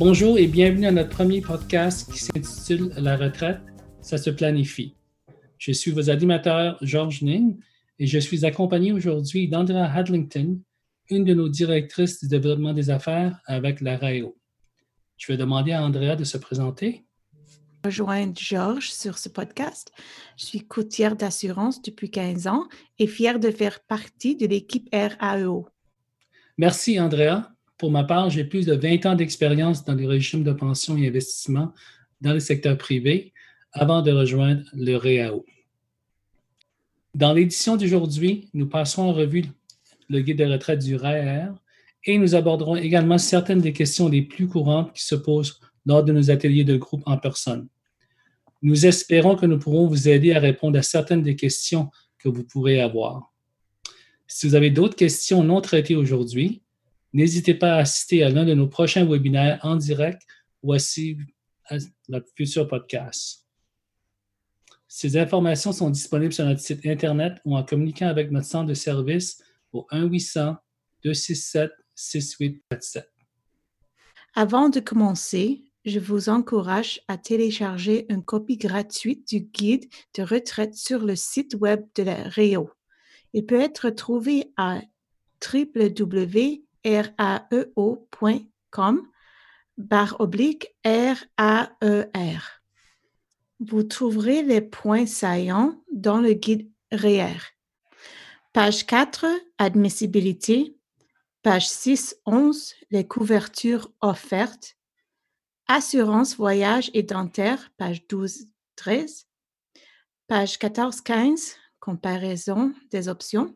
Bonjour et bienvenue à notre premier podcast qui s'intitule La retraite, ça se planifie. Je suis vos animateurs Georges Ning et je suis accompagné aujourd'hui d'Andrea Hadlington, une de nos directrices du développement des affaires avec la RAEO. Je vais demander à Andrea de se présenter rejoindre Georges sur ce podcast. Je suis courtière d'assurance depuis 15 ans et fière de faire partie de l'équipe RAEO. Merci, Andrea. Pour ma part, j'ai plus de 20 ans d'expérience dans les régimes de pension et investissement dans le secteur privé avant de rejoindre le RAEO. Dans l'édition d'aujourd'hui, nous passons en revue le guide de retraite du RAER et nous aborderons également certaines des questions les plus courantes qui se posent lors de nos ateliers de groupe en personne. Nous espérons que nous pourrons vous aider à répondre à certaines des questions que vous pourrez avoir. Si vous avez d'autres questions non traitées aujourd'hui, n'hésitez pas à assister à l'un de nos prochains webinaires en direct ou à suivre notre futur podcast. Ces informations sont disponibles sur notre site Internet ou en communiquant avec notre centre de service au 1-800-267-6847. Avant de commencer, je vous encourage à télécharger une copie gratuite du guide de retraite sur le site web de la REO. Il peut être trouvé à www.raeo.com barre oblique RAER. E vous trouverez les points saillants dans le guide REER. Page 4, admissibilité. Page 6, 11, les couvertures offertes. Assurance voyage et dentaire, page 12, 13. Page 14, 15, comparaison des options.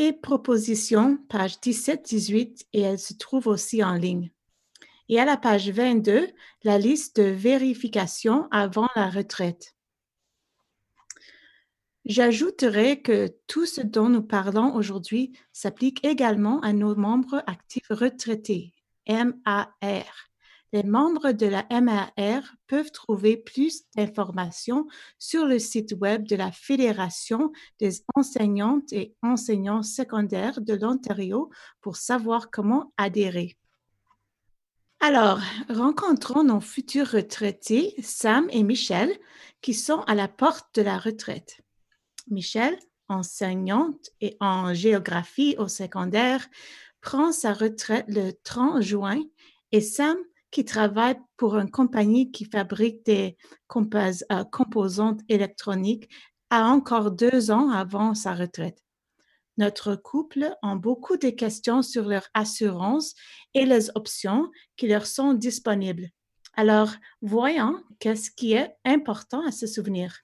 Et proposition, page 17, 18, et elle se trouve aussi en ligne. Et à la page 22, la liste de vérification avant la retraite. J'ajouterai que tout ce dont nous parlons aujourd'hui s'applique également à nos membres actifs retraités, MAR. Les membres de la MAR peuvent trouver plus d'informations sur le site web de la Fédération des enseignantes et enseignants secondaires de l'Ontario pour savoir comment adhérer. Alors, rencontrons nos futurs retraités, Sam et Michel, qui sont à la porte de la retraite. Michel, enseignante et en géographie au secondaire, prend sa retraite le 30 juin et Sam qui travaille pour une compagnie qui fabrique des euh, composantes électroniques, a encore deux ans avant sa retraite. Notre couple a beaucoup de questions sur leur assurance et les options qui leur sont disponibles. Alors, voyons qu'est-ce qui est important à se souvenir.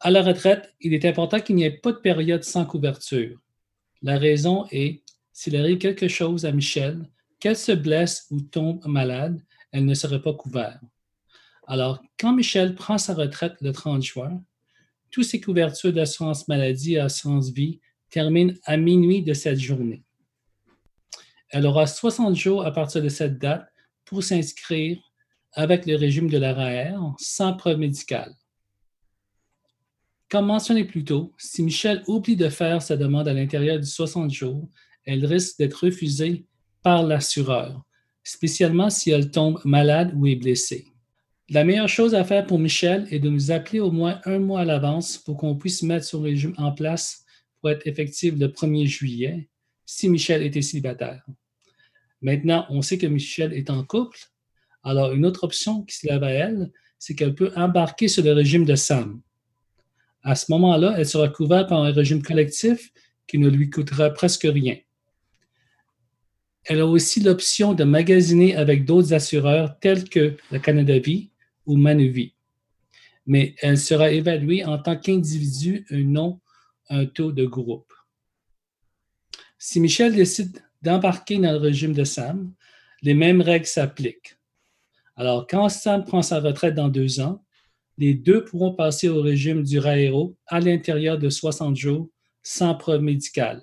À la retraite, il est important qu'il n'y ait pas de période sans couverture. La raison est, s'il arrive quelque chose à Michel, qu'elle se blesse ou tombe malade, elle ne serait pas couverte. Alors, quand Michel prend sa retraite le 30 juin, toutes ses couvertures d'assurance maladie et assurance vie terminent à minuit de cette journée. Elle aura 60 jours à partir de cette date pour s'inscrire avec le régime de la RAER sans preuve médicale. Comme mentionné plus tôt, si Michel oublie de faire sa demande à l'intérieur de 60 jours, elle risque d'être refusée par l'assureur, spécialement si elle tombe malade ou est blessée. La meilleure chose à faire pour Michel est de nous appeler au moins un mois à l'avance pour qu'on puisse mettre son régime en place pour être effectif le 1er juillet si Michel était célibataire. Maintenant, on sait que Michel est en couple, alors une autre option qui se lève à elle, c'est qu'elle peut embarquer sur le régime de Sam. À ce moment-là, elle sera couverte par un régime collectif qui ne lui coûtera presque rien. Elle a aussi l'option de magasiner avec d'autres assureurs tels que le Canada Vie ou Manuvie. Mais elle sera évaluée en tant qu'individu et non un taux de groupe. Si Michel décide d'embarquer dans le régime de Sam, les mêmes règles s'appliquent. Alors, quand Sam prend sa retraite dans deux ans, les deux pourront passer au régime du RAERO à l'intérieur de 60 jours sans preuve médicale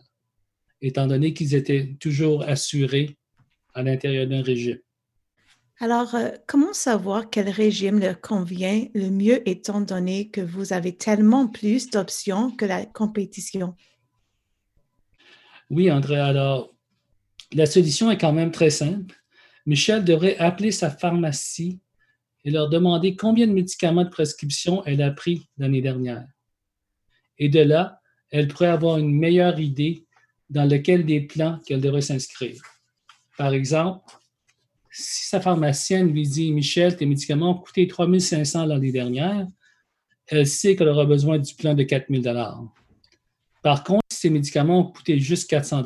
étant donné qu'ils étaient toujours assurés à l'intérieur d'un régime. Alors, euh, comment savoir quel régime leur convient le mieux étant donné que vous avez tellement plus d'options que la compétition? Oui, André. Alors, la solution est quand même très simple. Michel devrait appeler sa pharmacie et leur demander combien de médicaments de prescription elle a pris l'année dernière. Et de là, elle pourrait avoir une meilleure idée dans lequel des plans qu'elle devrait s'inscrire. Par exemple, si sa pharmacienne lui dit Michel, tes médicaments ont coûté 3500 l'année dernière, elle sait qu'elle aura besoin du plan de 4000 Par contre, si ces médicaments ont coûté juste 400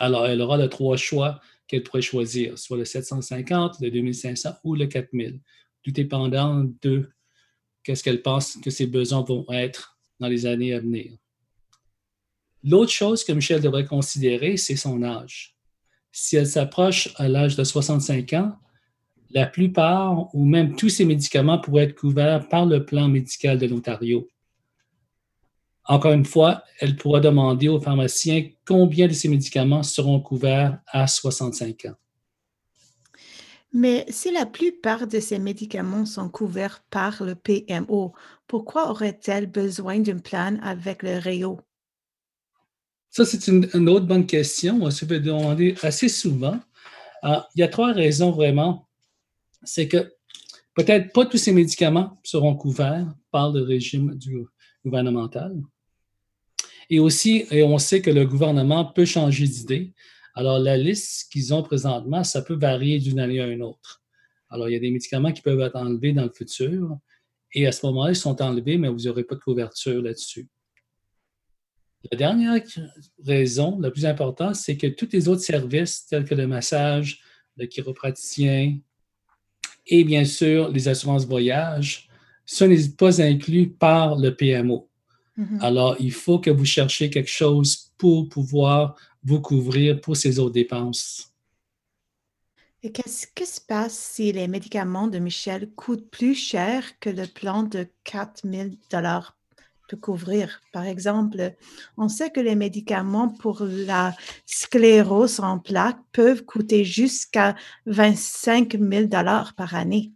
alors elle aura le trois choix qu'elle pourrait choisir, soit le 750, le 2500 ou le 4000, tout dépendant de qu'est-ce qu'elle pense que ses besoins vont être dans les années à venir. L'autre chose que Michel devrait considérer, c'est son âge. Si elle s'approche à l'âge de 65 ans, la plupart ou même tous ces médicaments pourraient être couverts par le plan médical de l'Ontario. Encore une fois, elle pourra demander au pharmacien combien de ces médicaments seront couverts à 65 ans. Mais si la plupart de ces médicaments sont couverts par le PMO, pourquoi aurait-elle besoin d'un plan avec le REO? Ça, c'est une, autre bonne question. On se fait demander assez souvent. Ah, il y a trois raisons vraiment. C'est que peut-être pas tous ces médicaments seront couverts par le régime gouvernemental. Et aussi, et on sait que le gouvernement peut changer d'idée. Alors, la liste qu'ils ont présentement, ça peut varier d'une année à une autre. Alors, il y a des médicaments qui peuvent être enlevés dans le futur. Et à ce moment-là, ils sont enlevés, mais vous n'aurez pas de couverture là-dessus. La dernière raison, la plus importante, c'est que tous les autres services, tels que le massage, le chiropraticien et bien sûr les assurances voyage, ce n'est pas inclus par le PMO. Mm-hmm. Alors, il faut que vous cherchiez quelque chose pour pouvoir vous couvrir pour ces autres dépenses. Et qu'est-ce qui se passe si les médicaments de Michel coûtent plus cher que le plan de 4 000 couvrir. Par exemple, on sait que les médicaments pour la sclérose en plaques peuvent coûter jusqu'à 25 000 dollars par année.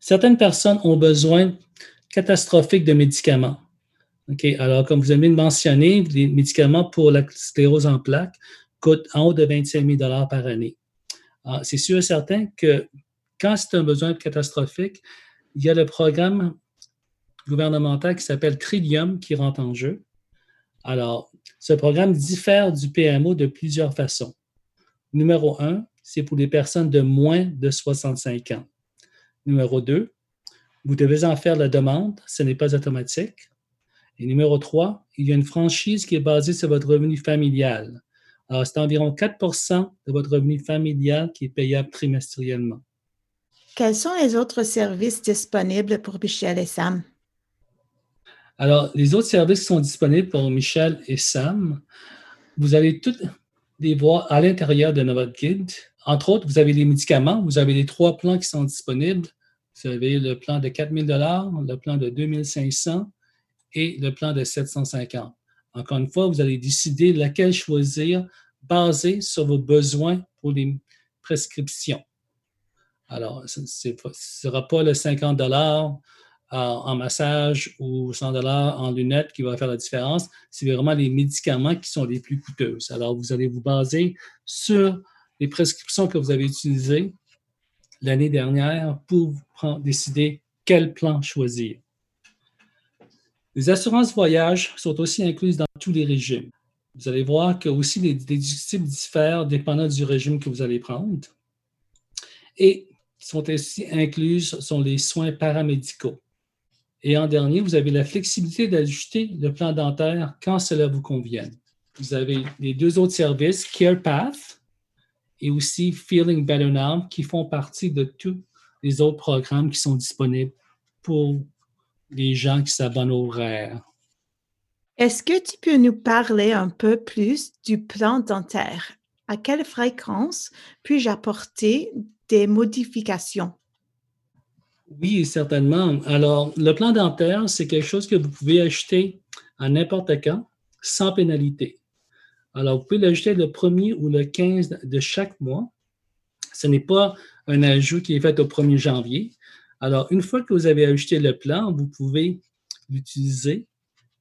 Certaines personnes ont besoin catastrophiques de médicaments. Ok, Alors, comme vous avez mentionné, les médicaments pour la sclérose en plaques coûtent en haut de 25 000 dollars par année. Ah, c'est sûr et certain que quand c'est un besoin catastrophique, il y a le programme gouvernemental qui s'appelle Trillium qui rentre en jeu. Alors, ce programme diffère du PMO de plusieurs façons. Numéro un, c'est pour les personnes de moins de 65 ans. Numéro deux, vous devez en faire la demande, ce n'est pas automatique. Et numéro trois, il y a une franchise qui est basée sur votre revenu familial. Alors, c'est environ 4% de votre revenu familial qui est payable trimestriellement. Quels sont les autres services disponibles pour Michel et Sam? Alors, les autres services sont disponibles pour Michel et Sam. Vous allez toutes les voir à l'intérieur de notre guide. Entre autres, vous avez les médicaments, vous avez les trois plans qui sont disponibles. Vous avez le plan de 4 000 le plan de 2 500 et le plan de 750. Encore une fois, vous allez décider laquelle choisir basé sur vos besoins pour les prescriptions. Alors, ce ne sera pas le 50 en massage ou 100 dollars en lunettes qui va faire la différence. C'est vraiment les médicaments qui sont les plus coûteuses. Alors, vous allez vous baser sur les prescriptions que vous avez utilisées l'année dernière pour décider quel plan choisir. Les assurances voyage sont aussi incluses dans tous les régimes. Vous allez voir que aussi les déductibles diffèrent dépendant du régime que vous allez prendre. Et sont aussi incluses sont les soins paramédicaux. Et en dernier, vous avez la flexibilité d'ajuster le plan dentaire quand cela vous convient. Vous avez les deux autres services, CarePath et aussi Feeling Better Now, qui font partie de tous les autres programmes qui sont disponibles pour les gens qui s'abonnent au RARE. Est-ce que tu peux nous parler un peu plus du plan dentaire? À quelle fréquence puis-je apporter des modifications? Oui, certainement. Alors, le plan dentaire, c'est quelque chose que vous pouvez acheter à n'importe quand, sans pénalité. Alors, vous pouvez l'acheter le 1er ou le 15 de chaque mois. Ce n'est pas un ajout qui est fait au 1er janvier. Alors, une fois que vous avez acheté le plan, vous pouvez l'utiliser,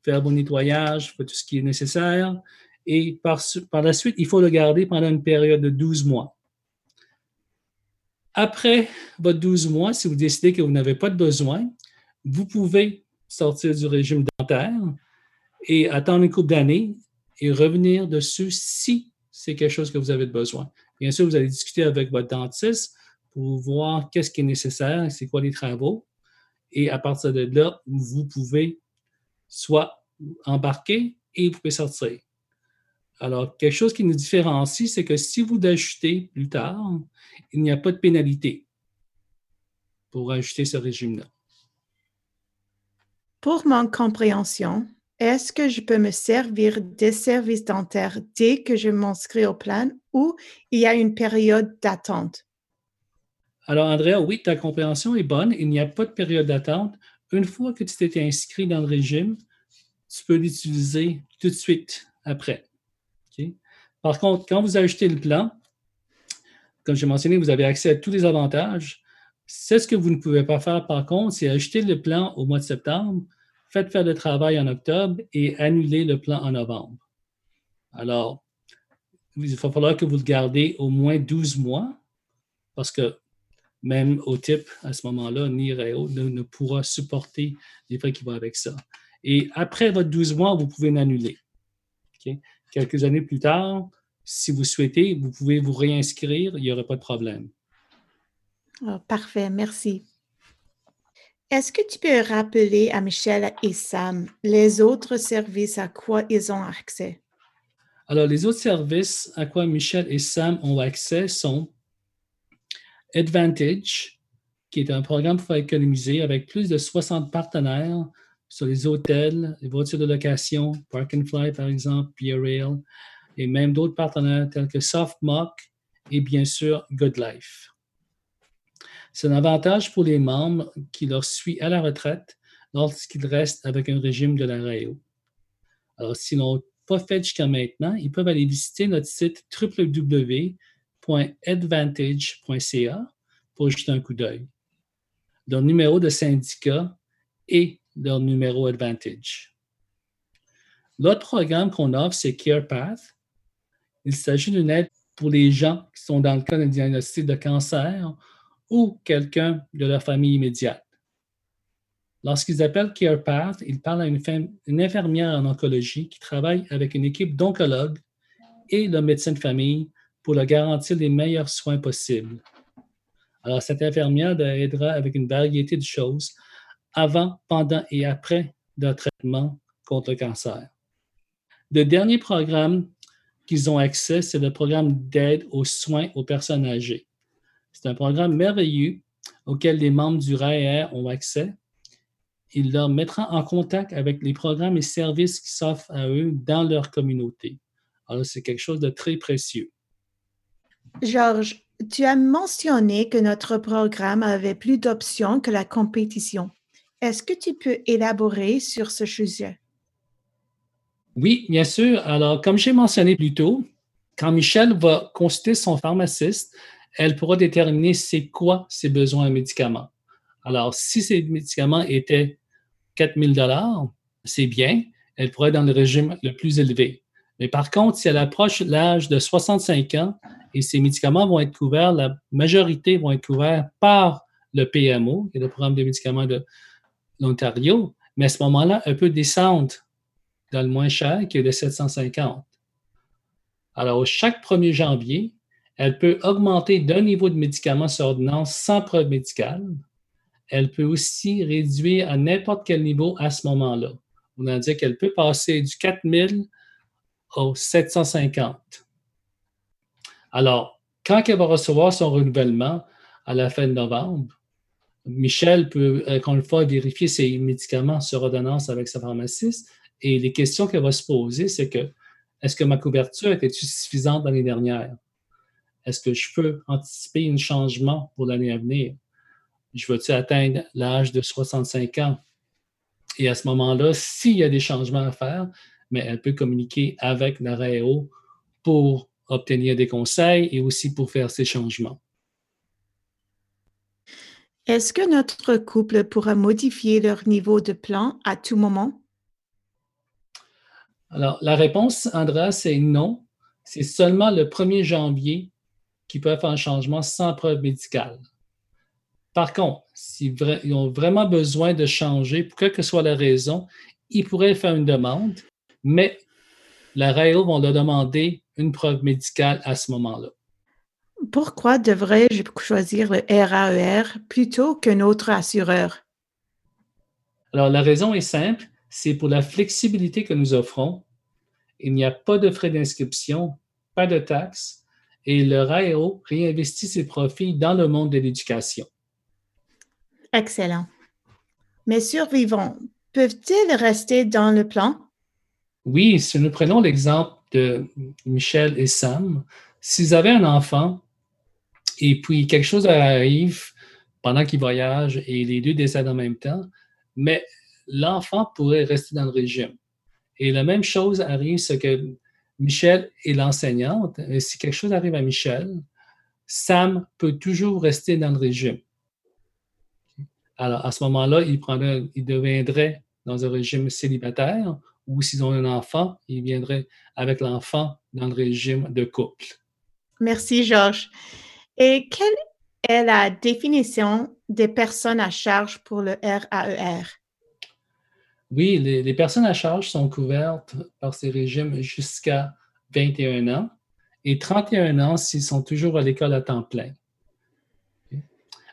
faire vos nettoyages, faire tout ce qui est nécessaire. Et par, par la suite, il faut le garder pendant une période de 12 mois. Après votre 12 mois, si vous décidez que vous n'avez pas de besoin, vous pouvez sortir du régime dentaire et attendre une couple d'années et revenir dessus si c'est quelque chose que vous avez besoin. Bien sûr, vous allez discuter avec votre dentiste pour voir qu'est-ce qui est nécessaire, c'est quoi les travaux. Et à partir de là, vous pouvez soit embarquer et vous pouvez sortir. Alors, quelque chose qui nous différencie, c'est que si vous ajustez plus tard, il n'y a pas de pénalité pour ajouter ce régime-là. Pour mon compréhension, est-ce que je peux me servir des services dentaires dès que je m'inscris au plan ou il y a une période d'attente? Alors, Andrea, oui, ta compréhension est bonne. Il n'y a pas de période d'attente. Une fois que tu t'es inscrit dans le régime, tu peux l'utiliser tout de suite après. Par contre, quand vous achetez le plan, comme j'ai mentionné, vous avez accès à tous les avantages. C'est ce que vous ne pouvez pas faire, par contre, c'est acheter le plan au mois de septembre, faites faire le travail en octobre et annuler le plan en novembre. Alors, il va falloir que vous le gardez au moins 12 mois parce que même au type, à ce moment-là, ni Réo ne, pourra supporter les frais qui vont avec ça. Et après votre 12 mois, vous pouvez l'annuler. Quelques années plus tard, si vous souhaitez, vous pouvez vous réinscrire, il n'y aura pas de problème. Oh, parfait, merci. Est-ce que tu peux rappeler à Michel et Sam les autres services à quoi ils ont accès? Alors, les autres services à quoi Michel et Sam ont accès sont Advantage, qui est un programme pour économiser avec plus de 60 partenaires sur les hôtels, les voitures de location, Park and Fly par exemple, Beer Rail, et même d'autres partenaires tels que SoftMock et bien sûr Good Life. C'est un avantage pour les membres qui leur suit à la retraite lorsqu'ils restent avec un régime de la RAO. Alors, s'ils n'ont pas fait jusqu'à maintenant, ils peuvent aller visiter notre site www.advantage.ca pour jeter un coup d'œil. Leur numéro de syndicat et leur numéro Advantage. L'autre programme qu'on offre, c'est CarePath. Il s'agit d'une aide pour les gens qui sont dans le cas d'un diagnostic de cancer ou quelqu'un de leur famille immédiate. Lorsqu'ils appellent CarePath, ils parlent à une, infirmière en oncologie qui travaille avec une équipe d'oncologues et de médecins de famille pour leur garantir les meilleurs soins possibles. Alors, cette infirmière aidera avec une variété de choses avant, pendant et après le traitement contre le cancer. Le dernier programme qu'ils ont accès, c'est le programme d'aide aux soins aux personnes âgées. C'est un programme merveilleux auquel les membres du RAER ont accès. Il leur mettra en contact avec les programmes et services qui s'offrent à eux dans leur communauté. Alors, c'est quelque chose de très précieux. Georges, tu as mentionné que notre programme avait plus d'options que la compétition. Est-ce que tu peux élaborer sur ce sujet? Oui, bien sûr. Alors, comme j'ai mentionné plus tôt, quand Michel va consulter son pharmaciste, elle pourra déterminer c'est quoi ses besoins en médicaments. Alors, si ces médicaments étaient 4 000 c'est bien, elle pourrait être dans le régime le plus élevé. Mais par contre, si elle approche l'âge de 65 ans et ces médicaments vont être couverts, la majorité vont être couverts par le PMO, qui est le programme de médicaments de l'Ontario, mais à ce moment-là, elle peut descendre dans le moins cher, qui est de 750. Alors, chaque 1er janvier, elle peut augmenter d'un niveau de médicament sur ordonnance sans preuve médicale. Elle peut aussi réduire à n'importe quel niveau à ce moment-là. On a dit qu'elle peut passer du 4000 au 750. Alors, quand elle va recevoir son renouvellement à la fin de novembre, Michel peut, encore une fois, vérifier ses médicaments sur ordonnance avec sa pharmaciste. Et les questions qu'elle va se poser, c'est que est-ce que ma couverture était suffisante l'année dernière? Est-ce que je peux anticiper un changement pour l'année à venir? Je veux-tu atteindre l'âge de 65 ans? Et à ce moment-là, s'il y a des changements à faire, mais elle peut communiquer avec la RAEO pour obtenir des conseils et aussi pour faire ces changements. Est-ce que notre couple pourra modifier leur niveau de plan à tout moment? Alors, la réponse, Andrea, c'est non. C'est seulement le 1er janvier qui peuvent faire un changement sans preuve médicale. Par contre, s'ils ont vraiment besoin de changer, pour quelle que soit la raison, ils pourraient faire une demande, mais la RAEO va leur demander une preuve médicale à ce moment-là. Pourquoi devrais-je choisir le RAER e plutôt qu'un autre assureur? Alors, la raison est simple, c'est pour la flexibilité que nous offrons. Il n'y a pas de frais d'inscription, pas de taxes, et le RAEO réinvestit ses profits dans le monde de l'éducation. Excellent. Mes survivants peuvent-ils rester dans le plan? Oui, si nous prenons l'exemple de Michel et Sam, s'ils avaient un enfant et puis quelque chose arrive pendant qu'ils voyagent et les deux décèdent en même temps, mais l'enfant pourrait rester dans le régime. Et la même chose arrive, ce que Michel est l'enseignante. Et si quelque chose arrive à Michel, Sam peut toujours rester dans le régime. Alors, à ce moment-là, il, il deviendrait dans un régime célibataire ou s'ils ont un enfant, ils viendraient avec l'enfant dans le régime de couple. Merci, Georges. Et quelle est la définition des personnes à charge pour le RAER? E oui, les, personnes à charge sont couvertes par ces régimes jusqu'à 21 ans et 31 ans s'ils sont toujours à l'école à temps plein.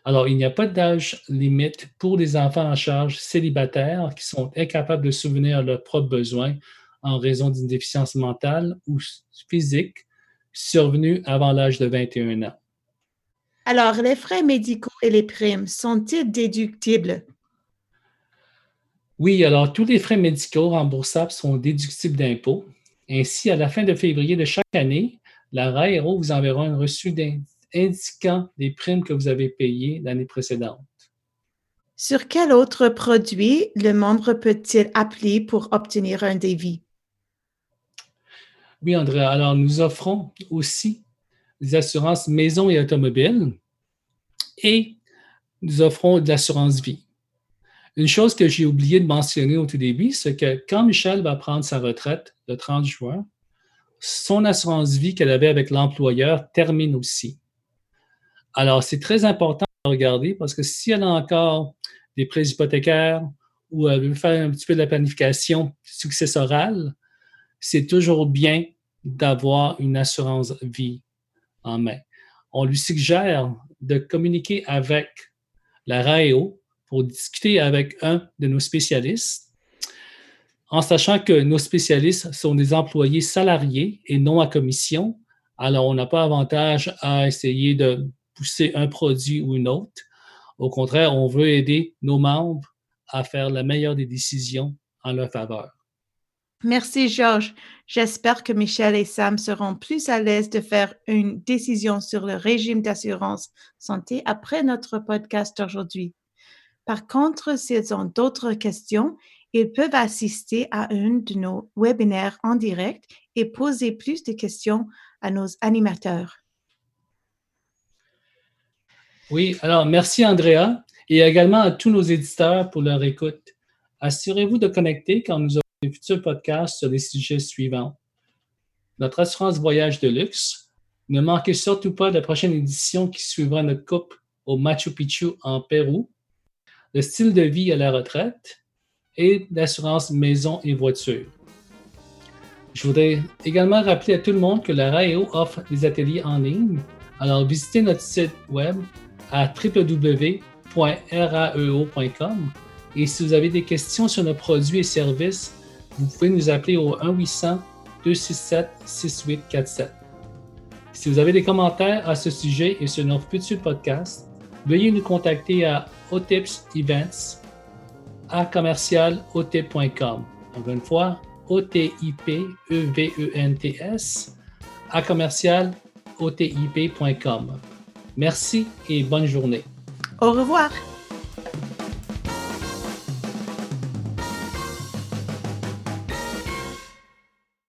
Alors, il n'y a pas d'âge limite pour les enfants en charge célibataires qui sont incapables de souvenir leurs propres besoins en raison d'une déficience mentale ou physique survenue avant l'âge de 21 ans. Alors, les frais médicaux et les primes sont-ils déductibles? Oui, alors tous les frais médicaux remboursables sont déductibles d'impôts. Ainsi, à la fin de février de chaque année, la RAERO vous enverra un reçu indiquant les primes que vous avez payées l'année précédente. Sur quel autre produit le membre peut-il appeler pour obtenir un devis? Oui, André. Alors, nous offrons aussi des assurances maison et automobile et nous offrons de l'assurance vie. Une chose que j'ai oublié de mentionner au tout début, c'est que quand Michel va prendre sa retraite le 30 juin, son assurance vie qu'elle avait avec l'employeur termine aussi. Alors, c'est très important de regarder parce que si elle a encore des prêts hypothécaires ou elle veut faire un petit peu de la planification successorale, c'est toujours bien d'avoir une assurance vie On lui suggère de communiquer avec la RAEO pour discuter avec un de nos spécialistes, en sachant que nos spécialistes sont des employés salariés et non à commission. Alors, on n'a pas avantage à essayer de pousser un produit ou une autre. Au contraire, on veut aider nos membres à faire la meilleure des décisions en leur faveur. Merci, Georges. J'espère que Michel et Sam seront plus à l'aise de faire une décision sur le régime d'assurance santé après notre podcast aujourd'hui. Par contre, s'ils ont d'autres questions, ils peuvent assister à un de nos webinaires en direct et poser plus de questions à nos animateurs. Oui, alors merci Andrea et également à tous nos éditeurs pour leur écoute. Assurez-vous de connecter quand nous aurons des futurs podcasts sur les sujets suivants. Notre assurance voyage de luxe. Ne manquez surtout pas la prochaine édition qui suivra notre coupe au Machu Picchu en Pérou. Le style de vie à la retraite et l'assurance maison et voiture. Je voudrais également rappeler à tout le monde que la RAEO offre des ateliers en ligne. Alors visitez notre site web à www.raeo.com. Et si vous avez des questions sur nos produits et services, vous pouvez nous appeler au 1-800-267-6847. Si vous avez des commentaires à ce sujet et sur nos futurs podcasts, veuillez nous contacter à otipsevents à commercialotip.com. Encore une fois, O-T-I-P-E-V-E-N-T-S à commercialotip.com. Merci et bonne journée. Au revoir.